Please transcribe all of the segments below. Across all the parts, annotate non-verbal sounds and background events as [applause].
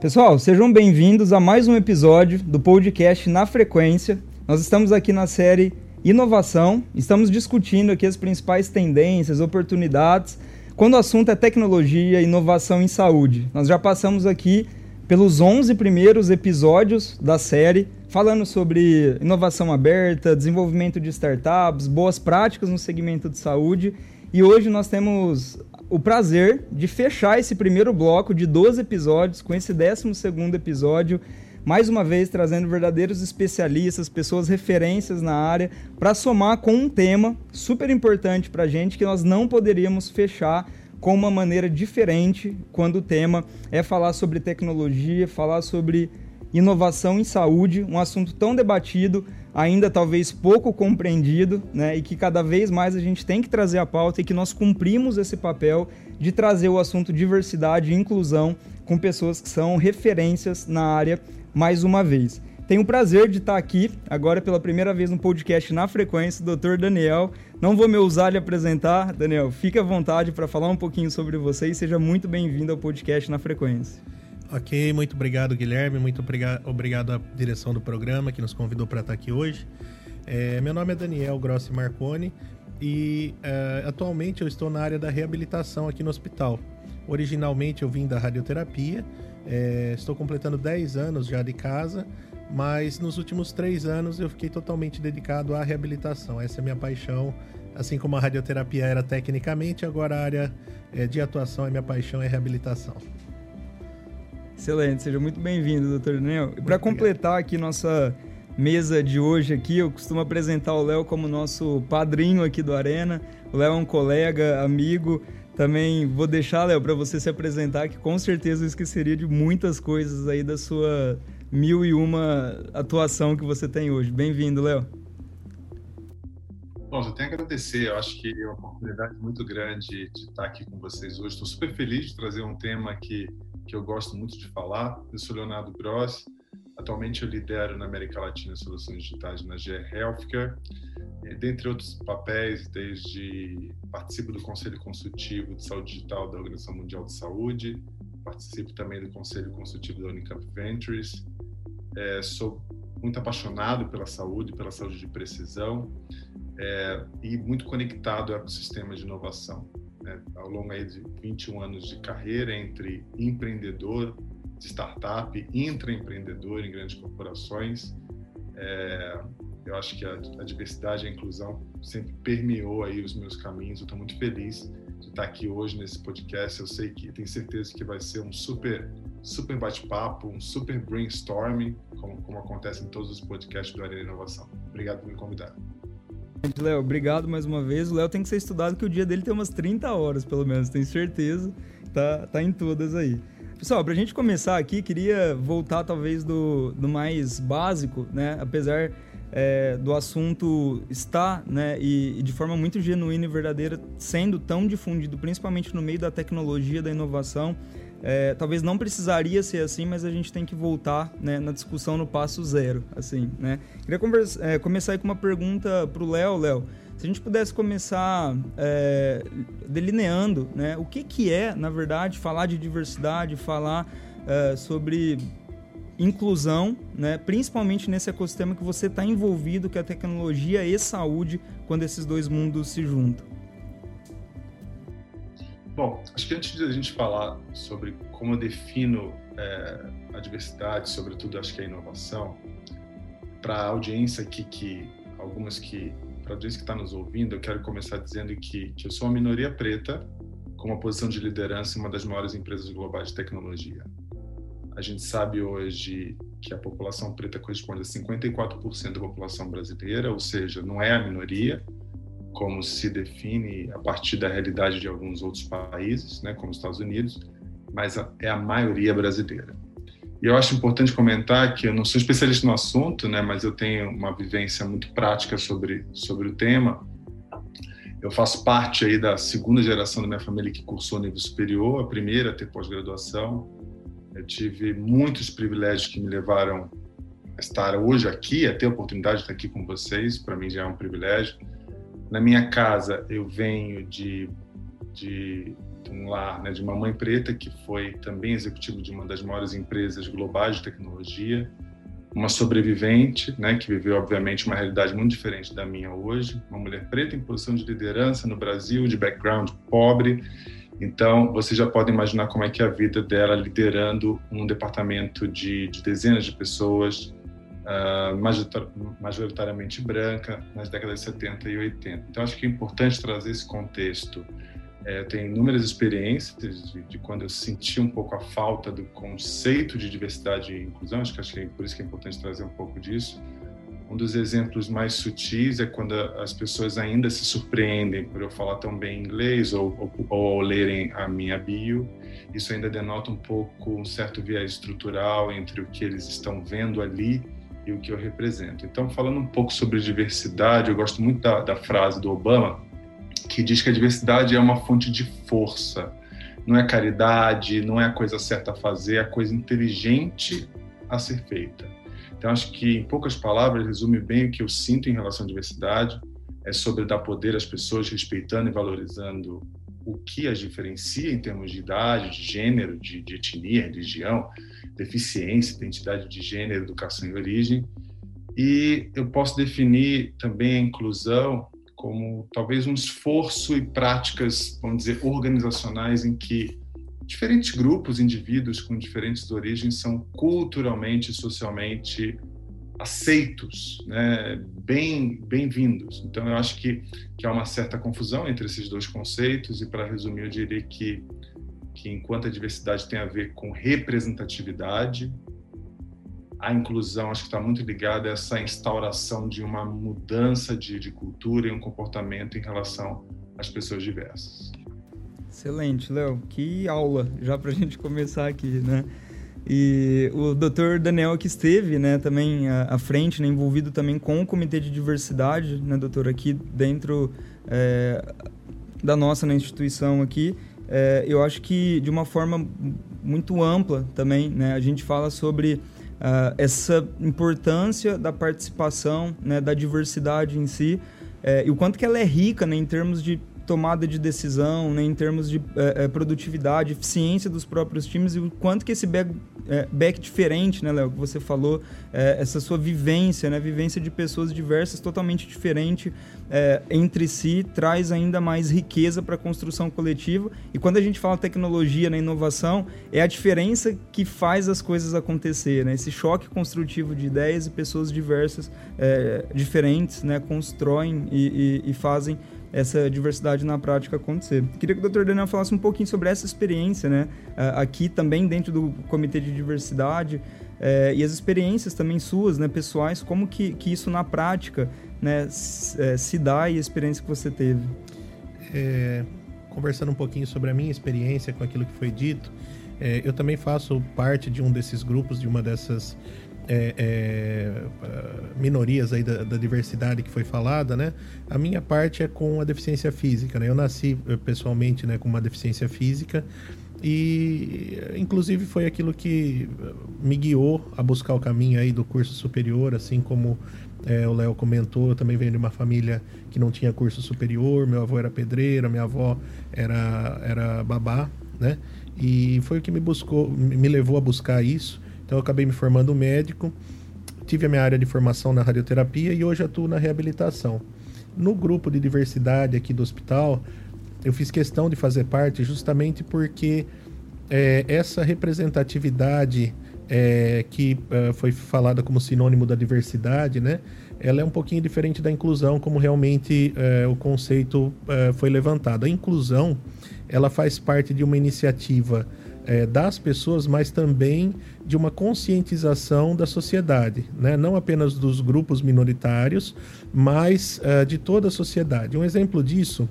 Pessoal, sejam bem-vindos a mais um episódio do podcast Na Frequência. Nós estamos aqui na série Inovação, estamos discutindo aqui as principais tendências, oportunidades, quando o assunto é tecnologia e inovação em saúde. Nós já passamos aqui pelos 11 primeiros episódios da série, falando sobre inovação aberta, desenvolvimento de startups, boas práticas no segmento de saúde. E hoje nós temos o prazer de fechar esse primeiro bloco de 12 episódios com esse 12 episódio, mais uma vez trazendo verdadeiros especialistas, pessoas referências na área, para somar com um tema super importante para gente que nós não poderíamos fechar com uma maneira diferente quando o tema é falar sobre tecnologia, falar sobre inovação em saúde, um assunto tão debatido, ainda talvez pouco compreendido, né, e que cada vez mais a gente tem que trazer a pauta e que nós cumprimos esse papel de trazer o assunto diversidade e inclusão com pessoas que são referências na área mais uma vez. Tenho o prazer de estar aqui, agora pela primeira vez no podcast na frequência, Dr. Daniel. Não vou me ousar lhe apresentar, Daniel. Fique à vontade para falar um pouquinho sobre você e seja muito bem-vindo ao podcast na frequência. Ok, muito obrigado, Guilherme. Muito obrigado à direção do programa que nos convidou para estar aqui hoje. É, meu nome é Daniel Grossi Marconi e é, atualmente eu estou na área da reabilitação aqui no hospital. Originalmente eu vim da radioterapia, é, estou completando 10 anos já de casa, mas nos últimos 3 anos eu fiquei totalmente dedicado à reabilitação. Essa é a minha paixão, assim como a radioterapia era tecnicamente, agora a área é, de atuação é minha paixão é reabilitação. Excelente, seja muito bem-vindo, doutor Daniel. E para completar aqui nossa mesa de hoje aqui, eu costumo apresentar o Léo como nosso padrinho aqui do Arena. O Léo é um colega, amigo. Também vou deixar, Léo, para você se apresentar, que com certeza eu esqueceria de muitas coisas aí da sua mil e uma atuação que você tem hoje. Bem-vindo, Léo. Bom, eu tenho a agradecer. Eu acho que é uma oportunidade muito grande de estar aqui com vocês hoje. Estou super feliz de trazer um tema que que eu gosto muito de falar. Eu sou Leonardo Gross. Atualmente eu lidero na América Latina soluções digitais na GE Healthcare, dentre outros papéis, desde participo do Conselho Consultivo de Saúde Digital da Organização Mundial de Saúde, participo também do Conselho Consultivo da Unicamp Ventures. É, sou muito apaixonado pela saúde, pela saúde de precisão é, e muito conectado ao ecossistema de inovação né, ao longo aí de 21 anos de carreira entre empreendedor de startup, intraempreendedor em grandes corporações. É, eu acho que a, a, diversidade e a inclusão sempre permeou aí os meus caminhos. Eu estou muito feliz de estar aqui hoje nesse podcast. Eu sei que tenho certeza que vai ser um super super bate-papo, um super brainstorming, como, como acontece em todos os podcasts do Arena Inovação. Obrigado por me convidar. Léo, obrigado mais uma vez. O Léo tem que ser estudado que o dia dele tem umas 30 horas, pelo menos, tenho certeza. Tá, tá em todas aí. Pessoal, para a gente começar aqui, queria voltar talvez do, do mais básico, né? Apesar é, do assunto estar, né, e, e, de forma muito genuína e verdadeira, sendo tão difundido, principalmente no meio da tecnologia, da inovação, é, talvez não precisaria ser assim, mas a gente tem que voltar né, na discussão no passo zero, assim, né? Queria conversa, é, começar com uma pergunta para o Léo, Léo. Se a gente pudesse começar é, delineando, né, o que que é, na verdade, falar de diversidade, falar é, sobre inclusão, né, principalmente nesse ecossistema que você está envolvido, que é a tecnologia e saúde, quando esses dois mundos se juntam. Bom, acho que antes de a gente falar sobre como eu defino é, a diversidade, sobretudo acho que a inovação, para a audiência aqui, que algumas que, para audiência que está nos ouvindo, eu quero começar dizendo que, que eu sou uma minoria preta com uma posição de liderança em uma das maiores empresas globais de tecnologia. A gente sabe hoje que a população preta corresponde a 54% da população brasileira, ou seja, não é a minoria, como se define a partir da realidade de alguns outros países, né, como os Estados Unidos, mas é a maioria brasileira. E eu acho importante comentar que eu não sou especialista no assunto, né, mas eu tenho uma vivência muito prática sobre sobre o tema. Eu faço parte aí da segunda geração da minha família que cursou nível superior, a primeira a ter pós-graduação. Eu tive muitos privilégios que me levaram a estar hoje aqui, a ter a oportunidade de estar aqui com vocês. Para mim já é um privilégio na minha casa, eu venho de, de um lar né, de uma mãe preta que foi também executivo de uma das maiores empresas globais de tecnologia, uma sobrevivente, né, que viveu obviamente uma realidade muito diferente da minha hoje, uma mulher preta em posição de liderança no Brasil, de background pobre. Então, vocês já podem imaginar como é que é a vida dela liderando um departamento de, de dezenas de pessoas, majoritariamente branca, nas décadas de 70 e 80. Então, acho que é importante trazer esse contexto é, eu tenho inúmeras experiências de, quando eu senti um pouco a falta do conceito de diversidade e inclusão, acho que, acho que é por isso que é importante trazer um pouco disso. Um dos exemplos mais sutis é quando as pessoas ainda se surpreendem por eu falar tão bem inglês ou, ou, ou lerem a minha bio. Isso ainda denota um pouco um certo viés estrutural entre o que eles estão vendo ali e o que eu represento. Então, falando um pouco sobre diversidade, eu gosto muito da, da frase do Obama, que diz que a diversidade é uma fonte de força. Não é caridade, não é a coisa certa a fazer, é a coisa inteligente a ser feita. Então, acho que, em poucas palavras, resume bem o que eu sinto em relação à diversidade. É sobre dar poder às pessoas, respeitando e valorizando o que as diferencia em termos de idade, de gênero, de, de etnia, religião, deficiência, identidade de gênero, educação e origem. E eu posso definir também a inclusão como talvez um esforço e práticas, vamos dizer, organizacionais em que diferentes grupos, indivíduos com diferentes origens são culturalmente e socialmente aceitos, né? bem bem-vindos. Então eu acho que que há uma certa confusão entre esses dois conceitos e para resumir eu diria que que enquanto a diversidade tem a ver com representatividade, a inclusão acho que está muito ligada a essa instauração de uma mudança de, de cultura e um comportamento em relação às pessoas diversas. Excelente, Léo. Que aula já para a gente começar aqui, né? E o Dr. Daniel que esteve, né, também à, frente, né, envolvido também com o comitê de diversidade, né, doutor, aqui dentro é, da nossa né, instituição aqui. É, eu acho que de uma forma muito ampla também, né, a gente fala sobre uh, essa importância da participação, né, da diversidade em si, é, e o quanto que ela é rica né, em termos de tomada de decisão, né, em termos de é, produtividade, eficiência dos próprios times e o quanto que esse back, é, back diferente, né, Léo, que você falou, é, essa sua vivência, né, vivência de pessoas diversas, totalmente diferente é, entre si, traz ainda mais riqueza para a construção coletiva. E quando a gente fala tecnologia né, inovação, é a diferença que faz as coisas acontecer, né, esse choque construtivo de ideias e pessoas diversas, é, diferentes, né, constroem e, e, e fazem essa diversidade na prática acontecer. Queria que o Dr. Daniel falasse um pouquinho sobre essa experiência, né? Aqui também dentro do Comitê de Diversidade é, e as experiências também suas, né, pessoais, como que, que isso na prática, né, se, é, se dá e a experiência que você teve. É, conversando um pouquinho sobre a minha experiência com aquilo que foi dito, é, eu também faço parte de um desses grupos, de uma dessas é, é, minorias aí da, da, diversidade que foi falada, né? A minha parte é com a deficiência física, né? Eu nasci eh, pessoalmente, né, com uma deficiência física e inclusive foi aquilo que me guiou a buscar o caminho aí do curso superior, assim como é, o Léo comentou, eu também venho de uma família que não tinha curso superior, meu avô era pedreiro, minha avó era, era babá, né? E foi o que me buscou, me levou a buscar isso. Então eu acabei me formando médico, tive a minha área de formação na radioterapia e hoje atuo na reabilitação. No grupo de diversidade aqui do hospital, eu fiz questão de fazer parte justamente porque é, essa representatividade é, que é, foi falada como sinônimo da diversidade, né? Ela é um pouquinho diferente da inclusão, como realmente é, o conceito é, foi levantado. A inclusão, ela faz parte de uma iniciativa é, das pessoas, mas também de uma conscientização da sociedade, né? não apenas dos grupos minoritários, mas uh, de toda a sociedade. Um exemplo disso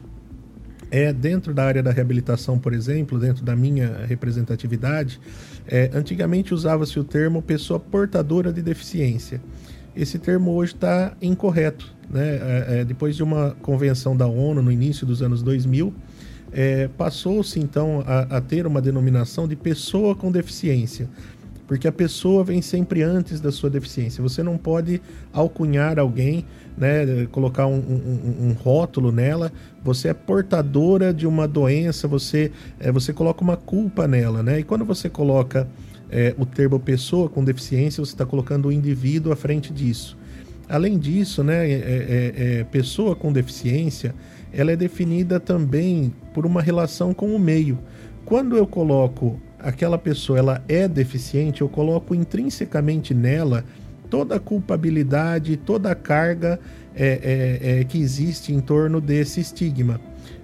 é dentro da área da reabilitação, por exemplo, dentro da minha representatividade, é, antigamente usava-se o termo pessoa portadora de deficiência. Esse termo hoje está incorreto. Né? É, é, depois de uma convenção da ONU no início dos anos 2000, é, passou-se então a, a, ter uma denominação de pessoa com deficiência, porque a pessoa vem sempre antes da sua deficiência. Você não pode alcunhar alguém, né, colocar um, um, um rótulo nela. Você é portadora de uma doença, você, é, você coloca uma culpa nela, né? E quando você coloca é, o termo pessoa com deficiência, você está colocando o indivíduo à frente disso. Além disso, né, é, é, é, pessoa com deficiência, ela é definida também por uma relação com o meio. Quando eu coloco aquela pessoa ela é deficiente, eu coloco intrinsecamente nela toda a culpabilidade, toda a carga é, é, é, que existe em torno desse estigma.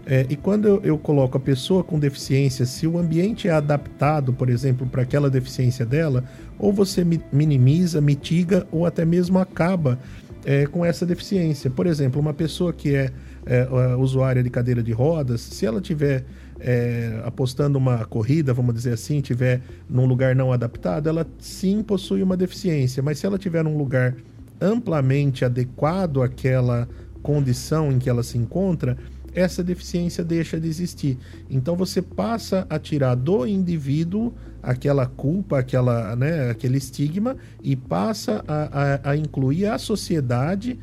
É, e quando eu, eu, coloco a pessoa com deficiência, se o ambiente é adaptado, por exemplo, para aquela deficiência dela, ou você minimiza, mitiga ou até mesmo acaba é, com essa deficiência. Por exemplo, uma pessoa que é, é usuária de cadeira de rodas, se ela tiver é, apostando uma corrida, vamos dizer assim, tiver num lugar não adaptado, ela sim possui uma deficiência, mas se ela tiver num lugar amplamente adequado àquela condição em que ela se encontra, essa deficiência deixa de existir. Então você passa a tirar do indivíduo aquela culpa, aquela, né, aquele estigma e passa a, a, a incluir a sociedade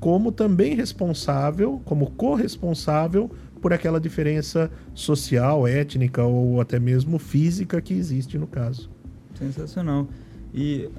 como também responsável, como corresponsável por aquela diferença social, étnica ou até mesmo física que existe no caso. Sensacional. E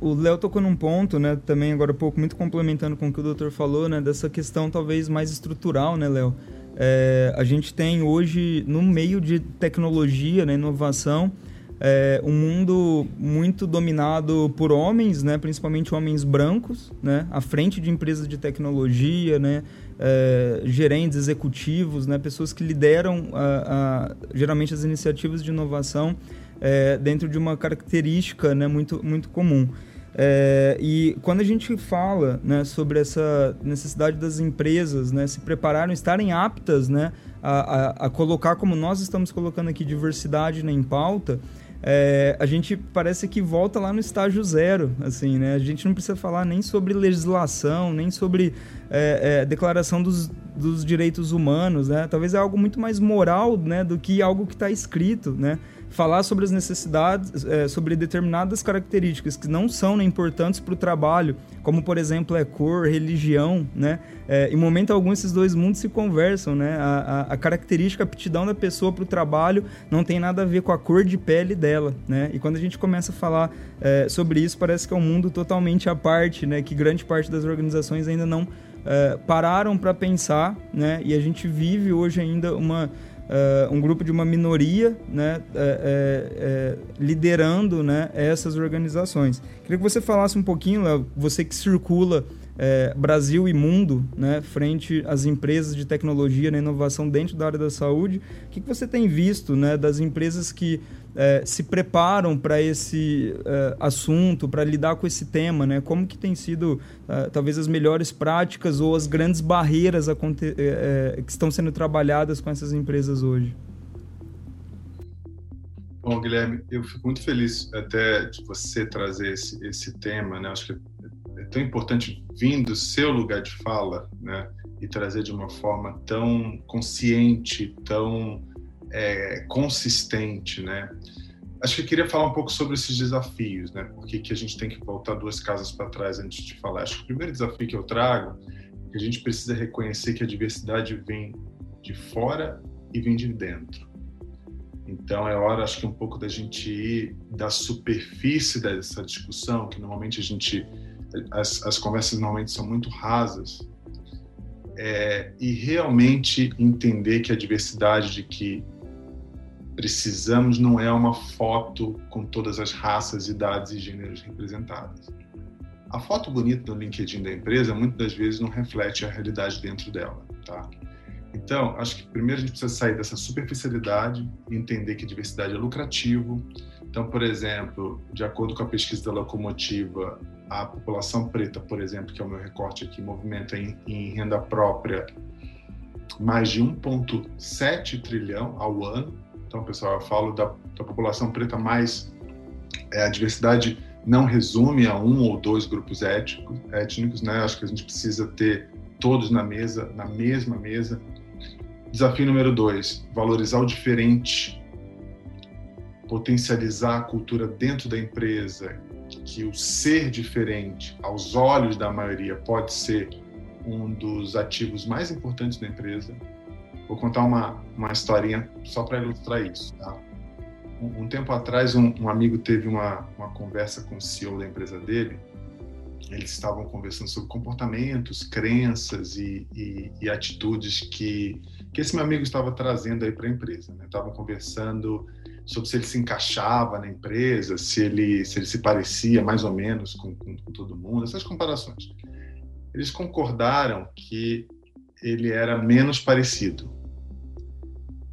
o Léo tocou num ponto, né, também agora um pouco muito complementando com o que o doutor falou, né, dessa questão talvez mais estrutural, né, Léo? É, a gente tem hoje, no meio de tecnologia, né, inovação, é, um mundo muito dominado por homens, né, principalmente homens brancos, né, à frente de empresas de tecnologia, né, é, gerentes executivos, né, pessoas que lideram a, a, geralmente as iniciativas de inovação é, dentro de uma característica né, muito, muito comum. É, e quando a gente fala né, sobre essa necessidade das empresas né, se prepararem, estarem aptas né, a, a, a, colocar, como nós estamos colocando aqui, diversidade né, em pauta, é, a gente parece que volta lá no estágio zero, assim, né? A gente não precisa falar nem sobre legislação, nem sobre é, é, declaração dos, dos direitos humanos, né? Talvez é algo muito mais moral, né, do que algo que está escrito, né? Falar sobre as necessidades, é, sobre determinadas características que não são né, importantes para o trabalho, como por exemplo é cor, religião, né? É, em momento algum esses dois mundos se conversam, né? A, a, a característica, a aptidão da pessoa para o trabalho não tem nada a ver com a cor de pele dela, né? E quando a gente começa a falar é, sobre isso, parece que é um mundo totalmente à parte, né? Que grande parte das organizações ainda não pararam para pensar, né? E a gente vive hoje ainda uma uh, um grupo de uma minoria né, é, é, liderando né, essas organizações. Queria que você falasse um pouquinho, Léo, você que circula é, Brasil e mundo, né, frente às empresas de tecnologia na inovação dentro da área da saúde. O que, que você tem visto né, das empresas que é, se preparam para esse é, assunto, para lidar com esse tema? Né? Como que tem sido, é, talvez, as melhores práticas ou as grandes barreiras é, é, que estão sendo trabalhadas com essas empresas hoje? Bom, Guilherme, eu fico muito feliz até de você trazer esse, esse tema, né? Acho que tão importante vir do seu lugar de fala, né, e trazer de uma forma tão consciente, tão é, consistente, né. Acho que eu queria falar um pouco sobre esses desafios, né, porque que a gente tem que voltar duas casas para trás antes de falar. Acho que o primeiro desafio que eu trago é que a gente precisa reconhecer que a diversidade vem de fora e vem de dentro. Então é hora, acho que um pouco da gente ir da superfície dessa discussão, que normalmente a gente as, as conversas normalmente são muito rasas, é, e realmente entender que a diversidade de que precisamos não é uma foto com todas as raças, idades e gêneros representadas. A foto bonita no LinkedIn da empresa muitas das vezes não reflete a realidade dentro dela, tá? Então, acho que primeiro a gente precisa sair dessa superficialidade entender que diversidade é lucrativo. Então, por exemplo, de acordo com a pesquisa da Locomotiva, a população preta, por exemplo, que é o meu recorte aqui, movimenta em, em renda própria mais de 1,7 trilhão ao ano. Então, pessoal, eu falo da, da população preta, mas é, a diversidade não resume a um ou dois grupos étnicos, étnicos, né? Acho que a gente precisa ter todos na mesa, na mesma mesa. Desafio número dois: valorizar o diferente potencializar a cultura dentro da empresa, que o ser diferente, aos olhos da maioria, pode ser um dos ativos mais importantes da empresa. Vou contar uma, uma historinha só para ilustrar isso. Tá? Um, um, tempo atrás, um, um amigo teve uma, uma conversa com o CEO da empresa dele. Eles estavam conversando sobre comportamentos, crenças e, e, e atitudes que, que esse meu amigo estava trazendo aí para a empresa. Né? Estavam conversando sobre se ele se encaixava na empresa, se ele se, ele se parecia mais ou menos com, com, com todo mundo, essas comparações. Eles concordaram que ele era menos parecido.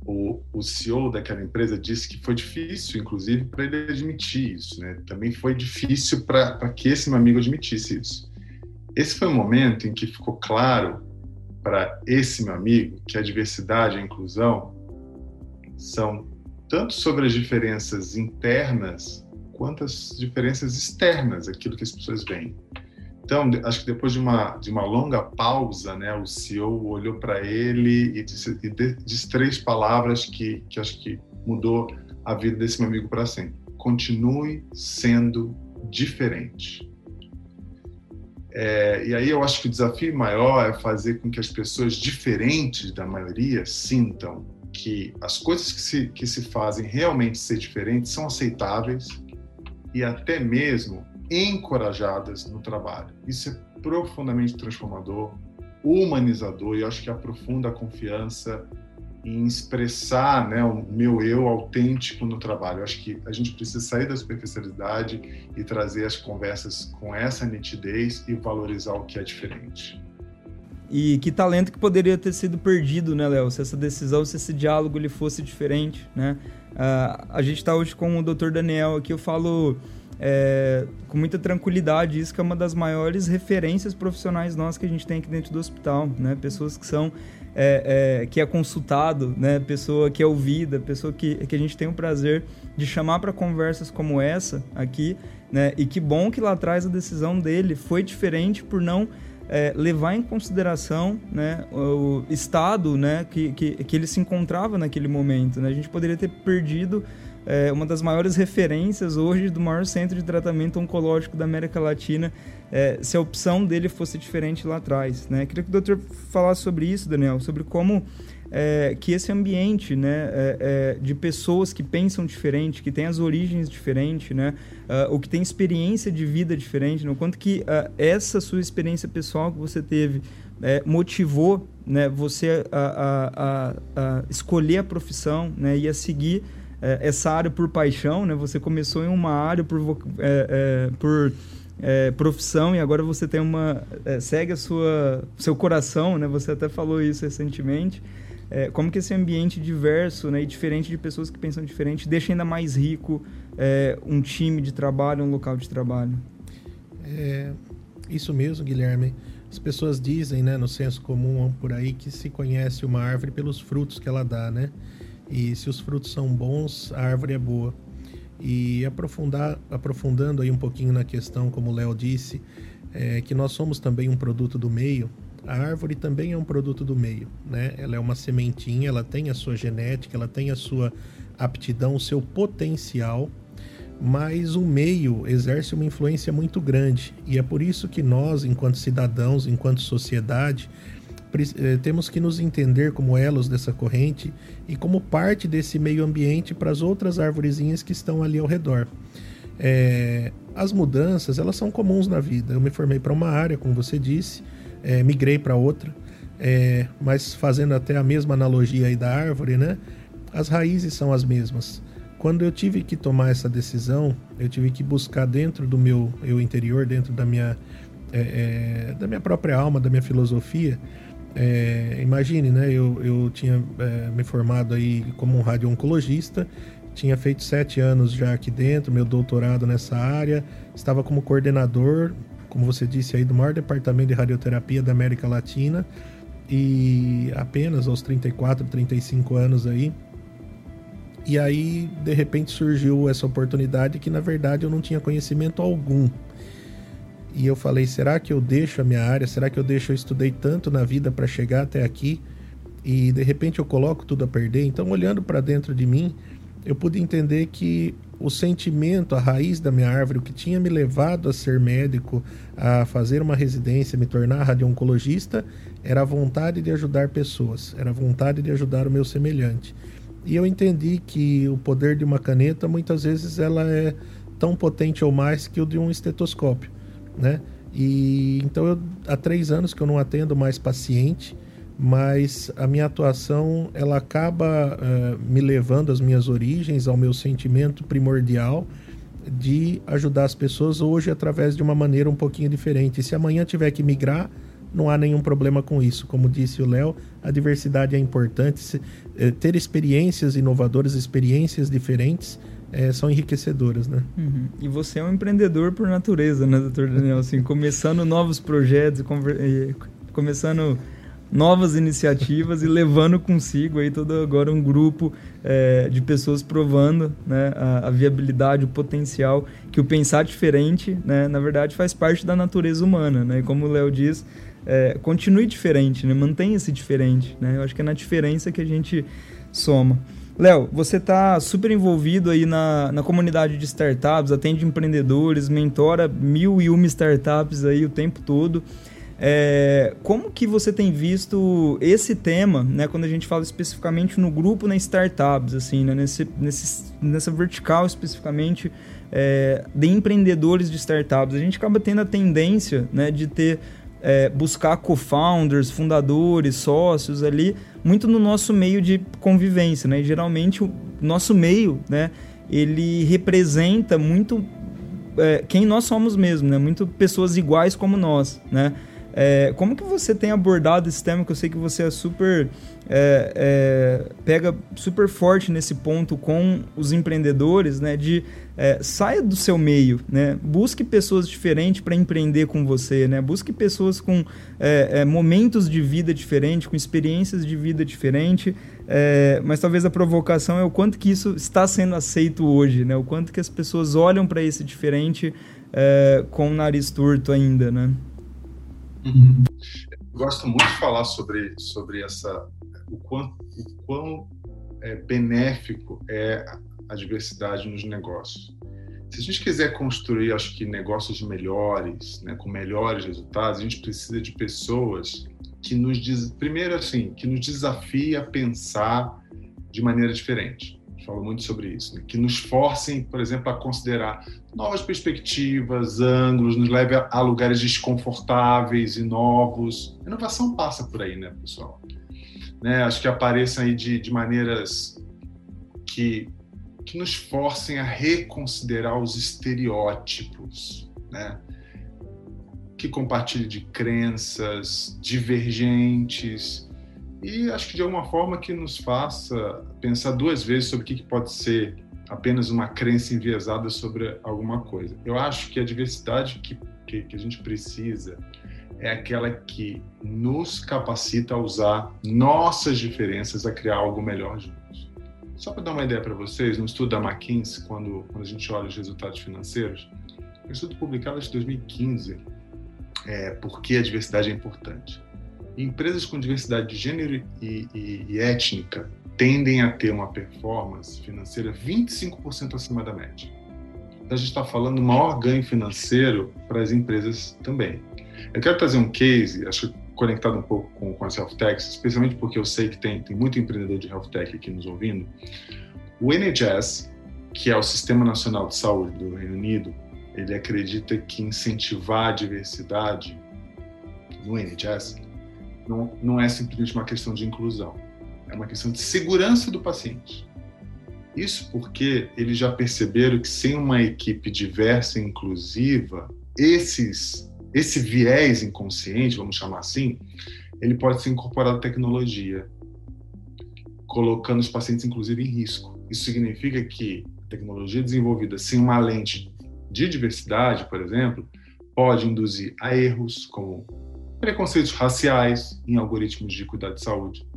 O, o CEO daquela empresa disse que foi difícil, inclusive, para ele admitir isso. Né? Também foi difícil para que esse meu amigo admitisse isso. Esse foi o momento em que ficou claro para esse meu amigo que a diversidade e a inclusão são tanto sobre as diferenças internas quanto as diferenças externas, aquilo que as pessoas veem. Então, acho que depois de uma, de uma longa pausa, né, o CEO olhou para ele e disse, e disse, três palavras que, que acho que mudou a vida desse meu amigo para sempre. Continue sendo diferente. É, e aí eu acho que o desafio maior é fazer com que as pessoas diferentes da maioria sintam que as coisas que se, que se fazem realmente ser diferentes são aceitáveis e até mesmo encorajadas no trabalho. Isso é profundamente transformador, humanizador e acho que aprofunda a confiança em expressar né, o meu eu autêntico no trabalho. Acho que a gente precisa sair da superficialidade e trazer as conversas com essa nitidez e valorizar o que é diferente. E que talento que poderia ter sido perdido, né, Léo? Se essa decisão, se esse diálogo ele fosse diferente, né? Uh, a gente está hoje com o Dr. Daniel aqui, eu falo é, com muita tranquilidade isso que é uma das maiores referências profissionais nossas que a gente tem aqui dentro do hospital, né? Pessoas que são é, é, que é consultado, né? Pessoa que é ouvida, pessoa que, que a gente tem o prazer de chamar para conversas como essa aqui, né? E que bom que lá atrás a decisão dele foi diferente por não é, levar em consideração né, o estado né, que, que, que, ele se encontrava naquele momento. Né? A gente poderia ter perdido é, uma das maiores referências hoje do maior centro de tratamento oncológico da América Latina é, se a opção dele fosse diferente lá atrás. Né? Queria que o doutor falasse sobre isso, Daniel, sobre como é, que esse ambiente né, é, é, de pessoas que pensam diferente, que têm as origens diferentes, né, uh, ou que têm experiência de vida diferente, né, o quanto que uh, essa sua experiência pessoal que você teve é, motivou né, você a, a, a, a, escolher a profissão né, e a seguir é, essa área por paixão. Né, você começou em uma área por, é, por profissão e agora você tem uma segue a sua seu coração, né? Você até falou isso recentemente é, como que esse ambiente diverso né, e diferente de pessoas que pensam diferente deixa ainda mais rico é, um time de trabalho, um local de trabalho? É, isso mesmo, Guilherme. As pessoas dizem, né, no senso comum por aí, que se conhece uma árvore pelos frutos que ela dá, né? E se os frutos são bons, a árvore é boa. E aprofundar, aprofundando aí um pouquinho na questão, como o Léo disse, é, que nós somos também um produto do meio, a árvore também é um produto do meio, né? Ela é uma sementinha, ela tem a sua genética, ela tem a sua aptidão, o seu potencial, mas o meio exerce uma influência muito grande e é por isso que nós, enquanto cidadãos, enquanto sociedade, eh, temos que nos entender como elos dessa corrente e como parte desse meio ambiente para as outras árvorezinhas que estão ali ao redor. É, as mudanças elas são comuns na vida. Eu me formei para uma área, como você disse, é, migrei para outra, é, mas fazendo até a mesma analogia aí da árvore, né? As raízes são as mesmas. Quando eu tive que tomar essa decisão, eu tive que buscar dentro do meu eu interior, dentro da minha é, é da minha própria alma, da minha filosofia. É, imagine, né? Eu, eu tinha é, me formado aí como um radio-oncologista, tinha feito sete anos já aqui dentro, meu doutorado nessa área, estava como coordenador como você disse aí, do maior departamento de radioterapia da América Latina e apenas aos 34, 35 anos aí. E aí, de repente, surgiu essa oportunidade que, na verdade, eu não tinha conhecimento algum. E eu falei: será que eu deixo a minha área? Será que eu deixo? Eu estudei tanto na vida para chegar até aqui e de repente eu coloco tudo a perder. Então, olhando para dentro de mim, eu pude entender que o sentimento, a raiz da minha árvore, o que tinha me levado a ser médico, a fazer uma residência, me tornar radioncologista, era a vontade de ajudar pessoas, era a vontade de ajudar o meu semelhante. E eu entendi que o poder de uma caneta, muitas vezes, ela é tão potente ou mais que o de um estetoscópio, né? E então eu, há três anos que eu não atendo mais paciente, mas a minha atuação ela acaba uh, me levando às minhas origens, ao meu sentimento primordial de ajudar as pessoas hoje através de uma maneira um pouquinho diferente. E se amanhã tiver que migrar, não há nenhum problema com isso. Como disse o Léo, a diversidade é importante. Se, eh, ter experiências inovadoras, experiências diferentes, eh, são enriquecedoras, né? Uhum. E você é um empreendedor por natureza, né, doutor Daniel? Assim, começando novos projetos, começando novas iniciativas e levando consigo aí todo agora um grupo é, de pessoas provando né, a, a, viabilidade, o potencial que o pensar diferente, né, na verdade, faz parte da natureza humana. Né? E como o Léo diz, é, continue diferente, né? mantenha-se diferente. Né? Eu acho que é na diferença que a gente soma. Léo, você está super envolvido aí na, na comunidade de startups, atende empreendedores, mentora mil e uma startups aí o tempo todo. É, como que você tem visto esse tema, né, quando a gente fala especificamente no grupo na startups, assim, né, nesse, nesse, nessa vertical especificamente é, de empreendedores de startups? A gente acaba tendo a tendência né, de ter é, buscar co-founders, fundadores, sócios ali, muito no nosso meio de convivência, né? E geralmente o nosso meio, né, ele representa muito é, quem nós somos mesmo, né? Muito pessoas iguais como nós, né? É, como que você tem abordado esse tema que eu sei que você é super é, é, pega super forte nesse ponto com os empreendedores, né? De é, saia do seu meio, né? Busque pessoas diferentes para empreender com você, né? Busque pessoas com é, é, momentos de vida diferentes, com experiências de vida diferentes. mas talvez a provocação é o quanto que isso está sendo aceito hoje, né? O quanto que as pessoas olham para esse diferente com o nariz torto ainda, né? Uhum. Gosto muito de falar sobre, sobre essa, o quão, o quão é, benéfico é a diversidade nos negócios. Se a gente quiser construir, acho que negócios melhores, né, com melhores resultados, a gente precisa de pessoas que nos primeiro assim, que nos desafia a pensar de maneira diferente falo muito sobre isso, né? que nos forcem, por exemplo, a considerar novas perspectivas, ângulos, nos leve a, lugares desconfortáveis e novos. A inovação passa por aí, né, pessoal? Né? Acho que apareçam aí de, de maneiras que, que nos forcem a reconsiderar os estereótipos, né? que compartilhem de crenças divergentes, e acho que de alguma forma que nos faça pensar duas vezes sobre o que pode ser apenas uma crença enviesada sobre alguma coisa. Eu acho que a diversidade que, que, que a gente precisa é aquela que nos capacita a usar nossas diferenças a criar algo melhor juntos. Só para dar uma ideia para vocês, no estudo da McKinsey, quando, quando a gente olha os resultados financeiros, um estudo publicado em 2015, é, por que a diversidade é importante empresas com diversidade de gênero e, e, e étnica tendem a ter uma performance financeira 25% acima da média. Então a gente está falando do maior ganho financeiro para as empresas também. Eu quero trazer um case, acho conectado um pouco com, com as health techs, especialmente porque eu sei que tem, tem muito empreendedor de health tech aqui nos ouvindo. O NHS, que é o Sistema Nacional de Saúde do Reino Unido, ele acredita que incentivar a diversidade no NHS não, não é simplesmente uma questão de inclusão, é uma questão de segurança do paciente. Isso porque eles já perceberam que sem uma equipe diversa e inclusiva, esses, esse viés inconsciente, vamos chamar assim, ele pode ser incorporado à tecnologia, colocando os pacientes, inclusive, em risco. Isso significa que a tecnologia desenvolvida sem uma lente de diversidade, por exemplo, pode induzir a erros, como preconceitos raciais em algoritmos de cuidado de saúde,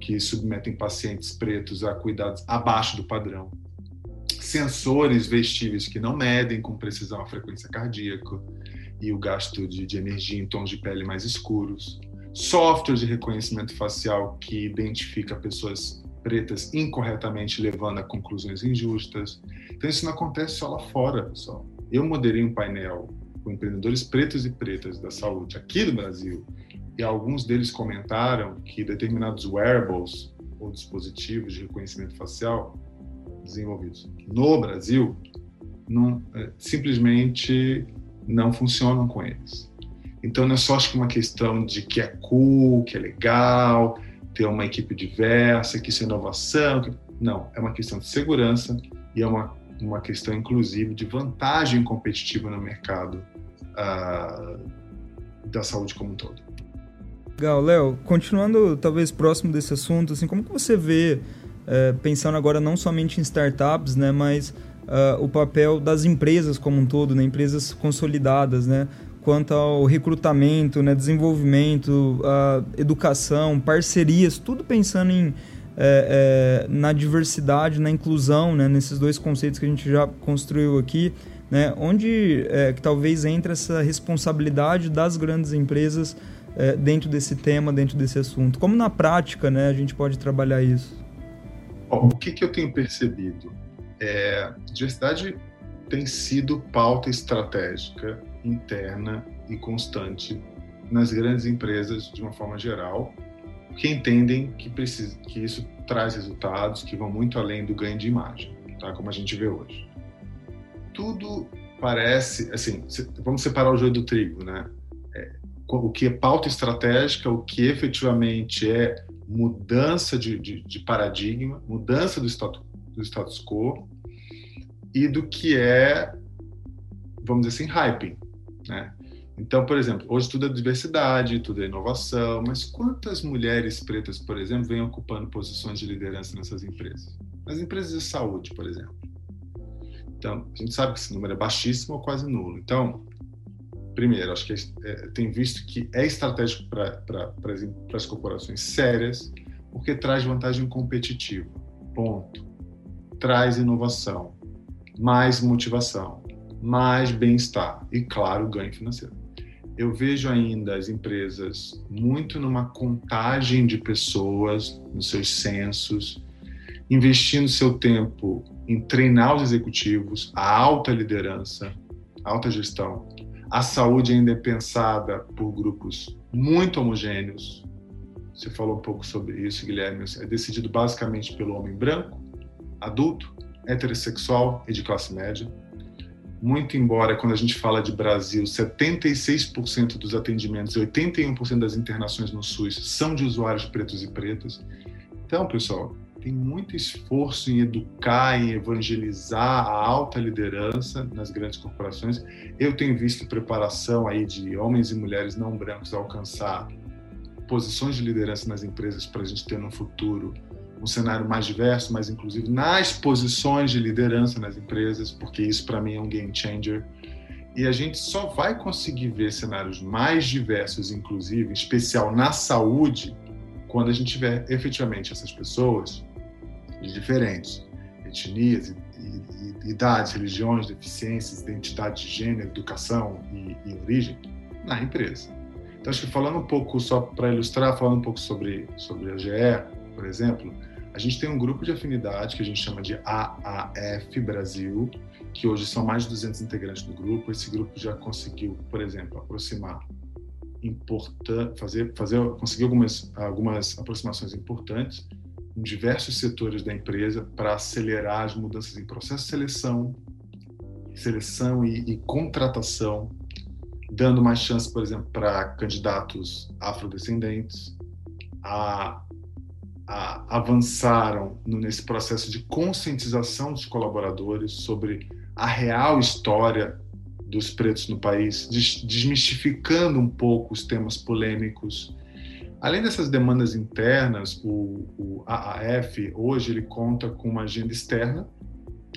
que submetem pacientes pretos a cuidados abaixo do padrão, sensores vestíveis que não medem com precisão a frequência cardíaca e o gasto de, de energia em tons de pele mais escuros, software de reconhecimento facial que identifica pessoas pretas incorretamente levando a conclusões injustas. Então isso não acontece só lá fora, pessoal. Eu moderei um painel com empreendedores pretos e pretas da saúde aqui do Brasil e alguns deles comentaram que determinados wearables ou dispositivos de reconhecimento facial desenvolvidos no Brasil não, é, simplesmente não funcionam com eles. Então não é só acho que uma questão de que é cool, que é legal, ter uma equipe diversa, que isso é inovação. Que... Não, é uma questão de segurança e é uma, uma questão, inclusive, de vantagem competitiva no mercado uh, da saúde como um todo. Legal, Léo, continuando talvez próximo desse assunto, assim, como que você vê, é, pensando agora não somente em startups, né, mas uh, o papel das empresas como um todo, né, empresas consolidadas, né, quanto ao recrutamento, né, desenvolvimento, uh, educação, parcerias, tudo pensando em é, é, na diversidade, na inclusão, né, nesses dois conceitos que a gente já construiu aqui, né, onde é, que talvez entre essa responsabilidade das grandes empresas é, dentro desse tema, dentro desse assunto? Como na prática né, a gente pode trabalhar isso? O que, que eu tenho percebido? É, diversidade tem sido pauta estratégica, interna e constante nas grandes empresas de uma forma geral, que entendem que, precisa, que isso traz resultados que vão muito além do ganho de imagem, tá? como a gente vê hoje. Tudo parece, assim, vamos separar o joio do trigo, né? É, o que é pauta estratégica, o que efetivamente é mudança de, de, de paradigma, mudança do status, do status quo e do que é, vamos dizer assim, hyping, né? Então, por exemplo, hoje tudo é diversidade, tudo é inovação, mas quantas mulheres pretas, por exemplo, vêm ocupando posições de liderança nessas empresas? Nas empresas de saúde, por exemplo. Então, a gente sabe que esse número é baixíssimo ou quase nulo. Então, primeiro, acho que é, é, tem visto que é estratégico para pra, as corporações sérias, porque traz vantagem competitiva. Ponto. Traz inovação, mais motivação, mais bem-estar e, claro, ganho financeiro. Eu vejo ainda as empresas muito numa contagem de pessoas, nos seus censos, investindo seu tempo em treinar os executivos, a alta liderança, alta gestão, a saúde ainda é pensada por grupos muito homogêneos. Você falou um pouco sobre isso, Guilherme. É decidido basicamente pelo homem branco, adulto, heterossexual e de classe média. Muito embora, quando a gente fala de Brasil, 76% dos atendimentos e 81% das internações no SUS são de usuários pretos e pretas. Então, pessoal, tem muito esforço em educar, em evangelizar a alta liderança nas grandes corporações. Eu tenho visto preparação aí de homens e mulheres não brancos alcançar posições de liderança nas empresas para a gente ter no futuro um cenário mais diverso, mais inclusivo nas posições de liderança nas empresas, porque isso para mim é um game changer. E a gente só vai conseguir ver cenários mais diversos, inclusive, em especial na saúde, quando a gente tiver efetivamente essas pessoas de diferentes etnias, idades, religiões, deficiências, identidade de gênero, educação e, e origem na empresa. Então, acho que falando um pouco, só para ilustrar, falando um pouco sobre, sobre a GE, por exemplo, a gente tem um grupo de afinidade que a gente chama de AAF Brasil, que hoje são mais de 200 integrantes do grupo. Esse grupo já conseguiu, por exemplo, aproximar importante, fazer, fazer, conseguir algumas, algumas aproximações importantes em diversos setores da empresa para acelerar as mudanças em processo de seleção, seleção e, e contratação, dando mais chance, por exemplo, para candidatos afrodescendentes, a, a, avançaram nesse processo de conscientização dos colaboradores sobre a real história dos pretos no país, desmistificando um pouco os temas polêmicos Além dessas demandas internas, o, o, AAF hoje ele conta com uma agenda externa,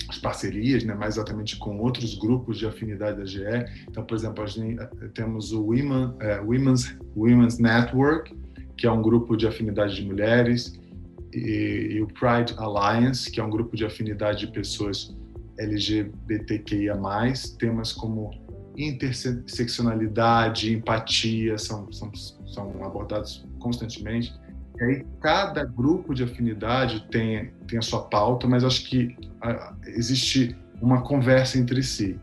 as parcerias, né, mais exatamente com outros grupos de afinidade da GE. Então, por exemplo, gente, eh, temos o Women, uh, Women's, Women's Network, que é um grupo de afinidade de mulheres, e, e o Pride Alliance, que é um grupo de afinidade de pessoas LGBTQIA+, temas como interseccionalidade, empatia, são, são, são abordados constantemente. E aí cada grupo de afinidade tem, tem a sua pauta, mas acho que a, existe uma conversa entre si.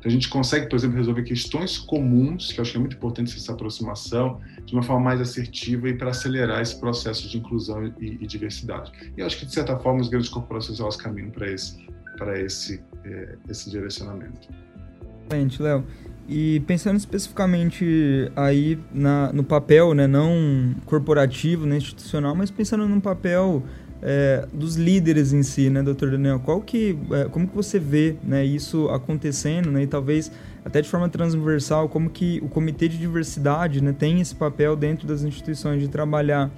Então a gente consegue, por exemplo, resolver questões comuns, que acho que é muito importante essa aproximação, de uma forma mais assertiva e para acelerar esse processo de inclusão e, e, diversidade. E acho que, de certa forma, as grandes corporações elas caminham para esse, esse, é, esse direcionamento. Excelente, Léo. E pensando especificamente aí na, no papel, né, não corporativo, né, institucional, mas pensando no papel é, dos líderes em si, né, doutor Daniel? Qual que, é, como que você vê né, isso acontecendo, né, e talvez até de forma transversal, como que o comitê de diversidade né, tem esse papel dentro das instituições de trabalhar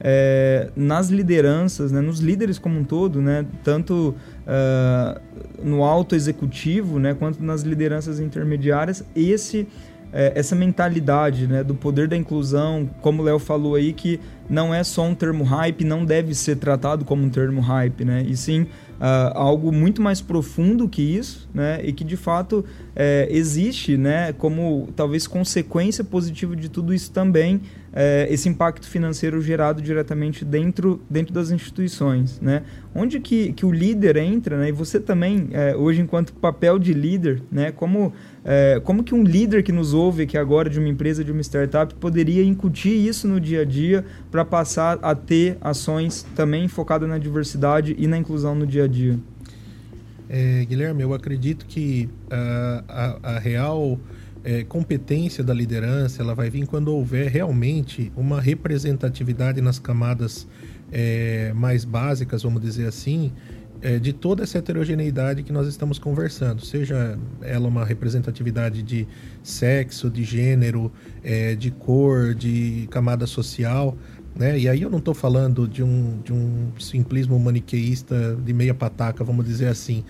é, nas lideranças, né, nos líderes como um todo, né, tanto uh, no alto executivo, né, quanto nas lideranças intermediárias, esse é, essa mentalidade né, do poder da inclusão, como o Léo falou aí, que não é só um termo hype, não deve ser tratado como um termo hype, né? E sim uh, algo muito mais profundo que isso, né? E que de fato é, existe, né? Como talvez consequência positiva de tudo isso também é, esse impacto financeiro gerado diretamente dentro, dentro das instituições, né? Onde que, que o líder entra, né? E você também, é, hoje, enquanto papel de líder, né? Como, é, como que um líder que nos ouve aqui agora de uma empresa, de uma startup, poderia incutir isso no dia a dia para passar a ter ações também focadas na diversidade e na inclusão no dia a dia? É, Guilherme, eu acredito que uh, a, a real é, competência da liderança ela vai vir quando houver realmente uma representatividade nas camadas é, mais básicas, vamos dizer assim, é, de toda essa heterogeneidade que nós estamos conversando, seja ela uma representatividade de sexo, de gênero, é, de cor, de camada social. Né? E aí eu não estou falando de um, de um simplismo maniqueísta de meia pataca, vamos dizer assim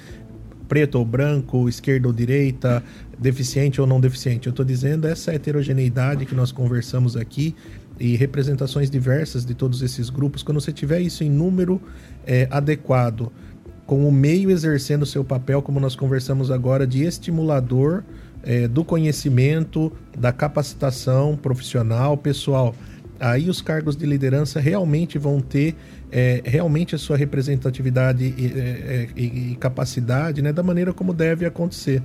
preto ou branco, esquerda ou direita, deficiente ou não deficiente. Eu estou dizendo essa heterogeneidade que nós conversamos aqui e representações diversas de todos esses grupos. Quando você tiver isso em número é, adequado, com o meio exercendo seu papel, como nós conversamos agora, de estimulador é, do conhecimento, da capacitação profissional, pessoal aí os cargos de liderança realmente vão ter é, realmente a sua representatividade e, é, é, e, e, capacidade né, da maneira como deve acontecer.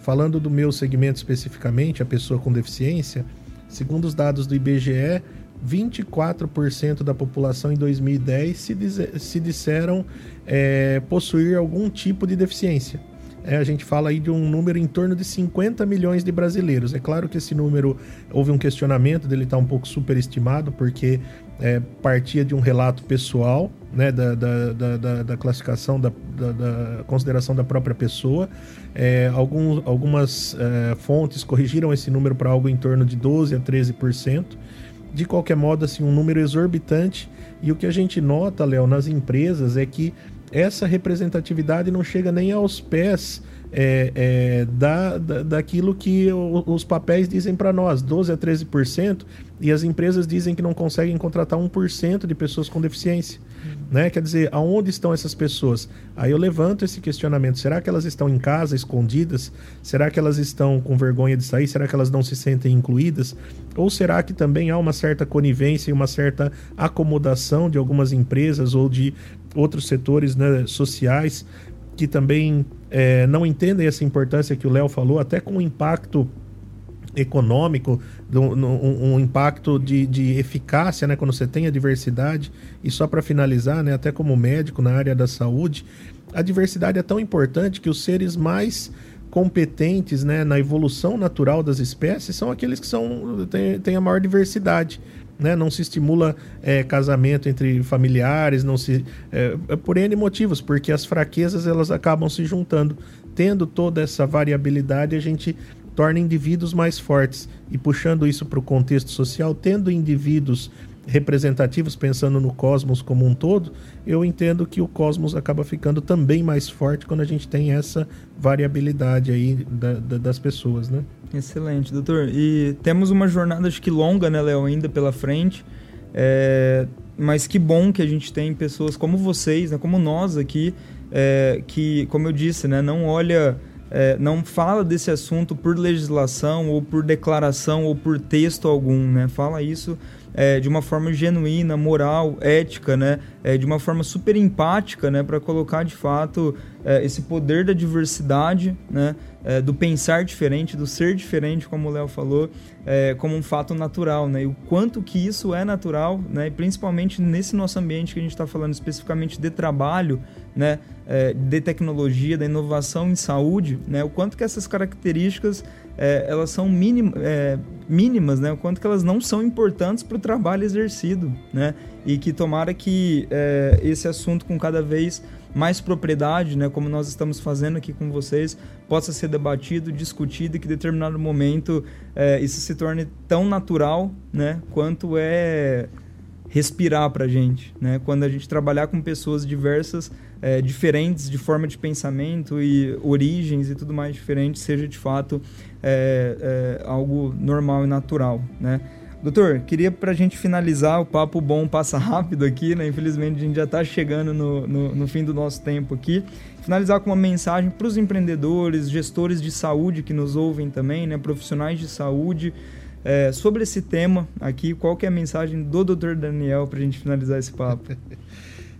Falando do meu segmento especificamente, a pessoa com deficiência, segundo os dados do IBGE, 24% da população em 2010 se, diz, se disseram é, possuir algum tipo de deficiência. É, a gente fala aí de um número em torno de 50 milhões de brasileiros. É claro que esse número, houve um questionamento dele estar tá um pouco superestimado, porque é, partia de um relato pessoal, né, da, da, da, da classificação, da, da, consideração da própria pessoa. É, alguns, algumas é, fontes corrigiram esse número para algo em torno de 12% a 13%. De qualquer modo, assim, um número exorbitante. E o que a gente nota, Léo, nas empresas é que essa representatividade não chega nem aos pés é, é, da, da, daquilo que o, os papéis dizem para nós, 12 a 13%, e as empresas dizem que não conseguem contratar 1% de pessoas com deficiência. Uhum. Né? Quer dizer, aonde estão essas pessoas? Aí eu levanto esse questionamento: será que elas estão em casa, escondidas? Será que elas estão com vergonha de sair? Será que elas não se sentem incluídas? Ou será que também há uma certa conivência e uma certa acomodação de algumas empresas ou de outros setores né, sociais que também é, não entendem essa importância que o Léo falou, até com o impacto econômico, um, um impacto de, de, eficácia, né, quando você tem a diversidade. E só para finalizar, né, até como médico na área da saúde, a diversidade é tão importante que os seres mais competentes né, na evolução natural das espécies são aqueles que são, têm, têm a maior diversidade né? Não se estimula é, casamento entre familiares, não se é, é, por N motivos, porque as fraquezas elas acabam se juntando. Tendo toda essa variabilidade, a gente torna indivíduos mais fortes e puxando isso para o contexto social, tendo indivíduos representativos, pensando no cosmos como um todo, eu entendo que o cosmos acaba ficando também mais forte quando a gente tem essa variabilidade aí da, da, das pessoas, né? Excelente, doutor. E temos uma jornada, acho que longa, né, Léo, ainda pela frente. É, mas que bom que a gente tem pessoas como vocês, né, como nós aqui, é, que, como eu disse, né, não olha, é, não fala desse assunto por legislação ou por declaração ou por texto algum, né? Fala isso é, de uma forma genuína, moral, ética, né? É, de uma forma super empática, né? Para colocar de fato é, esse poder da diversidade, né? É, do pensar diferente, do ser diferente, como o Léo falou, é, como um fato natural, né? E o quanto que isso é natural, né? E principalmente nesse nosso ambiente que a gente está falando especificamente de trabalho, né? É, de tecnologia, da inovação em saúde, né? O quanto que essas características é, elas são é, mínimas, né? O quanto que elas não são importantes para o trabalho exercido, né? E que tomara que esse assunto com cada vez mais propriedade, né, como nós estamos fazendo aqui com vocês, possa ser debatido, discutido e que em determinado momento é, isso se torne tão natural, né, quanto é respirar para a gente, né? Quando a gente trabalhar com pessoas diversas, é, diferentes de forma de pensamento e origens e tudo mais diferente, seja de fato é, é, algo normal e natural, né? Doutor, queria para a gente finalizar, o papo bom passa rápido aqui, né? Infelizmente a gente já está chegando no, no, no, fim do nosso tempo aqui. Finalizar com uma mensagem para os empreendedores, gestores de saúde que nos ouvem também, né? Profissionais de saúde, é, sobre esse tema aqui. Qual que é a mensagem do doutor Daniel para a gente finalizar esse papo? [laughs]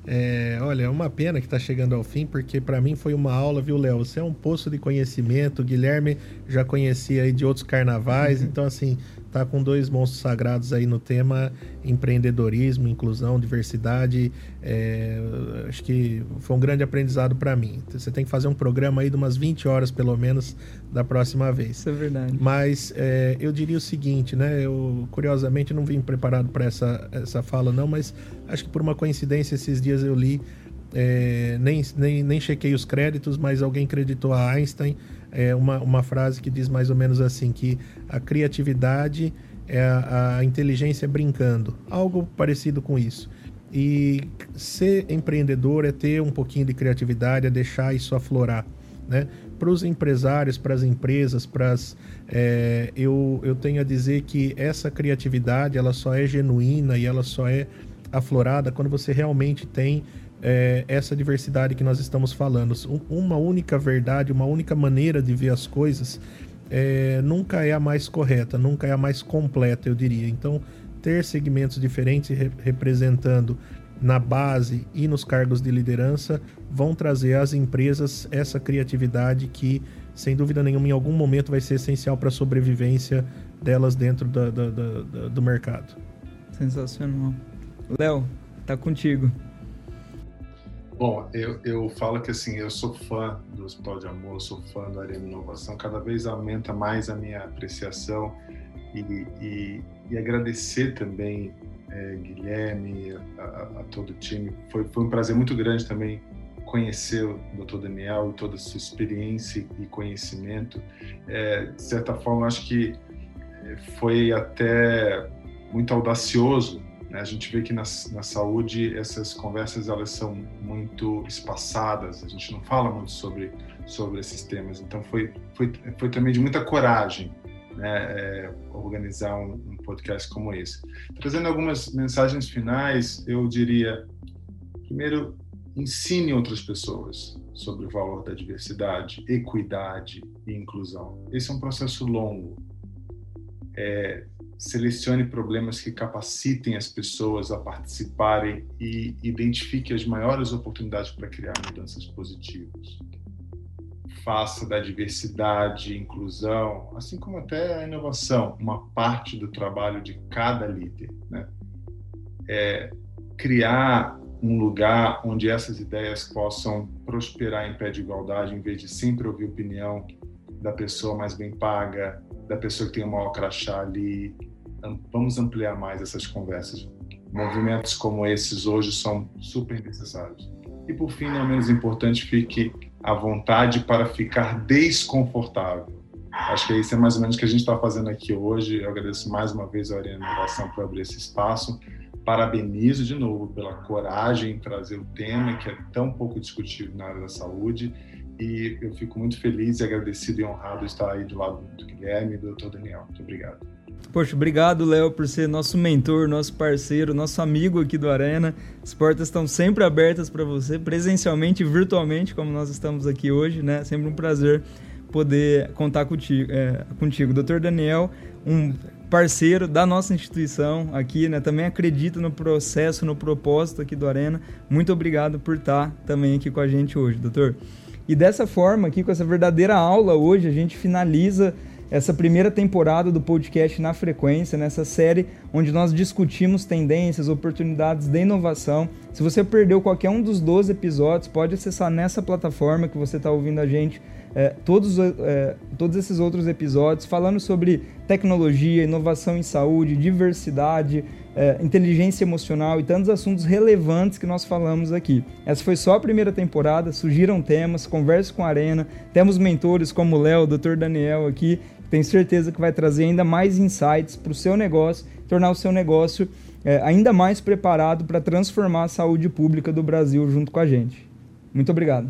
É, olha, é uma pena que está chegando ao fim, porque para mim foi uma aula, viu, Léo? Você é um poço de conhecimento. O Guilherme já conhecia aí de outros carnavais, uhum. então assim, tá com dois monstros sagrados aí no tema empreendedorismo, inclusão, diversidade. É, acho que foi um grande aprendizado para mim. Você tem que fazer um programa aí de umas 20 horas, pelo menos, da próxima vez. Isso é verdade. Mas é, eu diria o seguinte, né? Eu, curiosamente, não vim preparado para essa, essa fala, não, mas acho que por uma coincidência, esses dias eu li, é, nem, nem, nem chequei os créditos, mas alguém creditou a Einstein é uma, uma frase que diz mais ou menos assim, que a criatividade é a, a inteligência brincando, algo parecido com isso. E ser empreendedor é ter um pouquinho de criatividade, é deixar isso aflorar. Né? Para os empresários, para as empresas, para as, é, eu, eu tenho a dizer que essa criatividade ela só é genuína e ela só é aflorada quando você realmente tem é, essa diversidade que nós estamos falando. Uma única verdade, uma única maneira de ver as coisas é, nunca é a mais correta, nunca é a mais completa, eu diria. Então, ter segmentos diferentes re representando na base e nos cargos de liderança vão trazer às empresas essa criatividade que, sem dúvida nenhuma, em algum momento vai ser essencial para a sobrevivência delas dentro da, da, da, do mercado. Sensacional. Léo, tá contigo. Bom, eu, eu falo que assim, eu sou fã do Hospital de Amor, sou fã da Arena Inovação, cada vez aumenta mais a minha apreciação e, e, e agradecer também é, Guilherme, a, a, todo o time. Foi, foi um prazer muito grande também conhecer o Dr. Daniel e toda a sua experiência e conhecimento. É, de certa forma, acho que é, foi até muito audacioso? A gente vê que na, na saúde essas conversas elas são muito espaçadas, a gente não fala muito sobre, sobre esses temas. Então foi, foi, foi também de muita coragem né, é, organizar um, um, podcast como esse. Trazendo algumas mensagens finais, eu diria: primeiro, ensine outras pessoas sobre o valor da diversidade, equidade e inclusão. Esse é um processo longo. É, selecione problemas que capacitem as pessoas a participarem e identifique as maiores oportunidades para criar mudanças positivas. Faça da diversidade inclusão, assim como até a inovação, uma parte do trabalho de cada líder. Né? É, criar um lugar onde essas ideias possam prosperar em pé de igualdade, em vez de sempre ouvir opinião da pessoa mais bem paga, da pessoa que tem o maior crachá ali, vamos ampliar mais essas conversas. Movimentos como esses hoje são super necessários. E por fim, não menos importante, fique à vontade para ficar desconfortável. Acho que isso é mais ou menos o que a gente está fazendo aqui hoje. Eu agradeço mais uma vez a Arena Inovação por abrir esse espaço. Parabenizo de novo pela coragem em trazer o tema que é tão pouco discutido na área da saúde. E eu fico muito feliz agradecido e honrado de estar aí do lado do Guilherme e do Dr. Daniel. Muito obrigado. Poxa, obrigado, Léo, por ser nosso mentor, nosso parceiro, nosso amigo aqui do Arena. As portas estão sempre abertas para você, presencialmente e virtualmente, como nós estamos aqui hoje, né? Sempre um prazer poder contar contigo. É, contigo. Doutor Daniel, um parceiro da nossa instituição aqui, né? Também acredita no processo, no propósito aqui do Arena. Muito obrigado por estar também aqui com a gente hoje, doutor. E dessa forma, aqui com essa verdadeira aula hoje, a gente finaliza essa primeira temporada do podcast na frequência, nessa série onde nós discutimos tendências, oportunidades de inovação. Se você perdeu qualquer um dos 12 episódios, pode acessar nessa plataforma que você está ouvindo a gente é, todos, é, todos esses outros episódios falando sobre tecnologia, inovação em saúde, diversidade, é, inteligência emocional e tantos assuntos relevantes que nós falamos aqui. Essa foi só a primeira temporada, surgiram temas, converse com a Arena, temos mentores como o Léo, o Dr. Daniel aqui, tenho certeza que vai trazer ainda mais insights para o seu negócio, tornar o seu negócio é, ainda mais preparado para transformar a saúde pública do Brasil junto com a gente. Muito obrigado.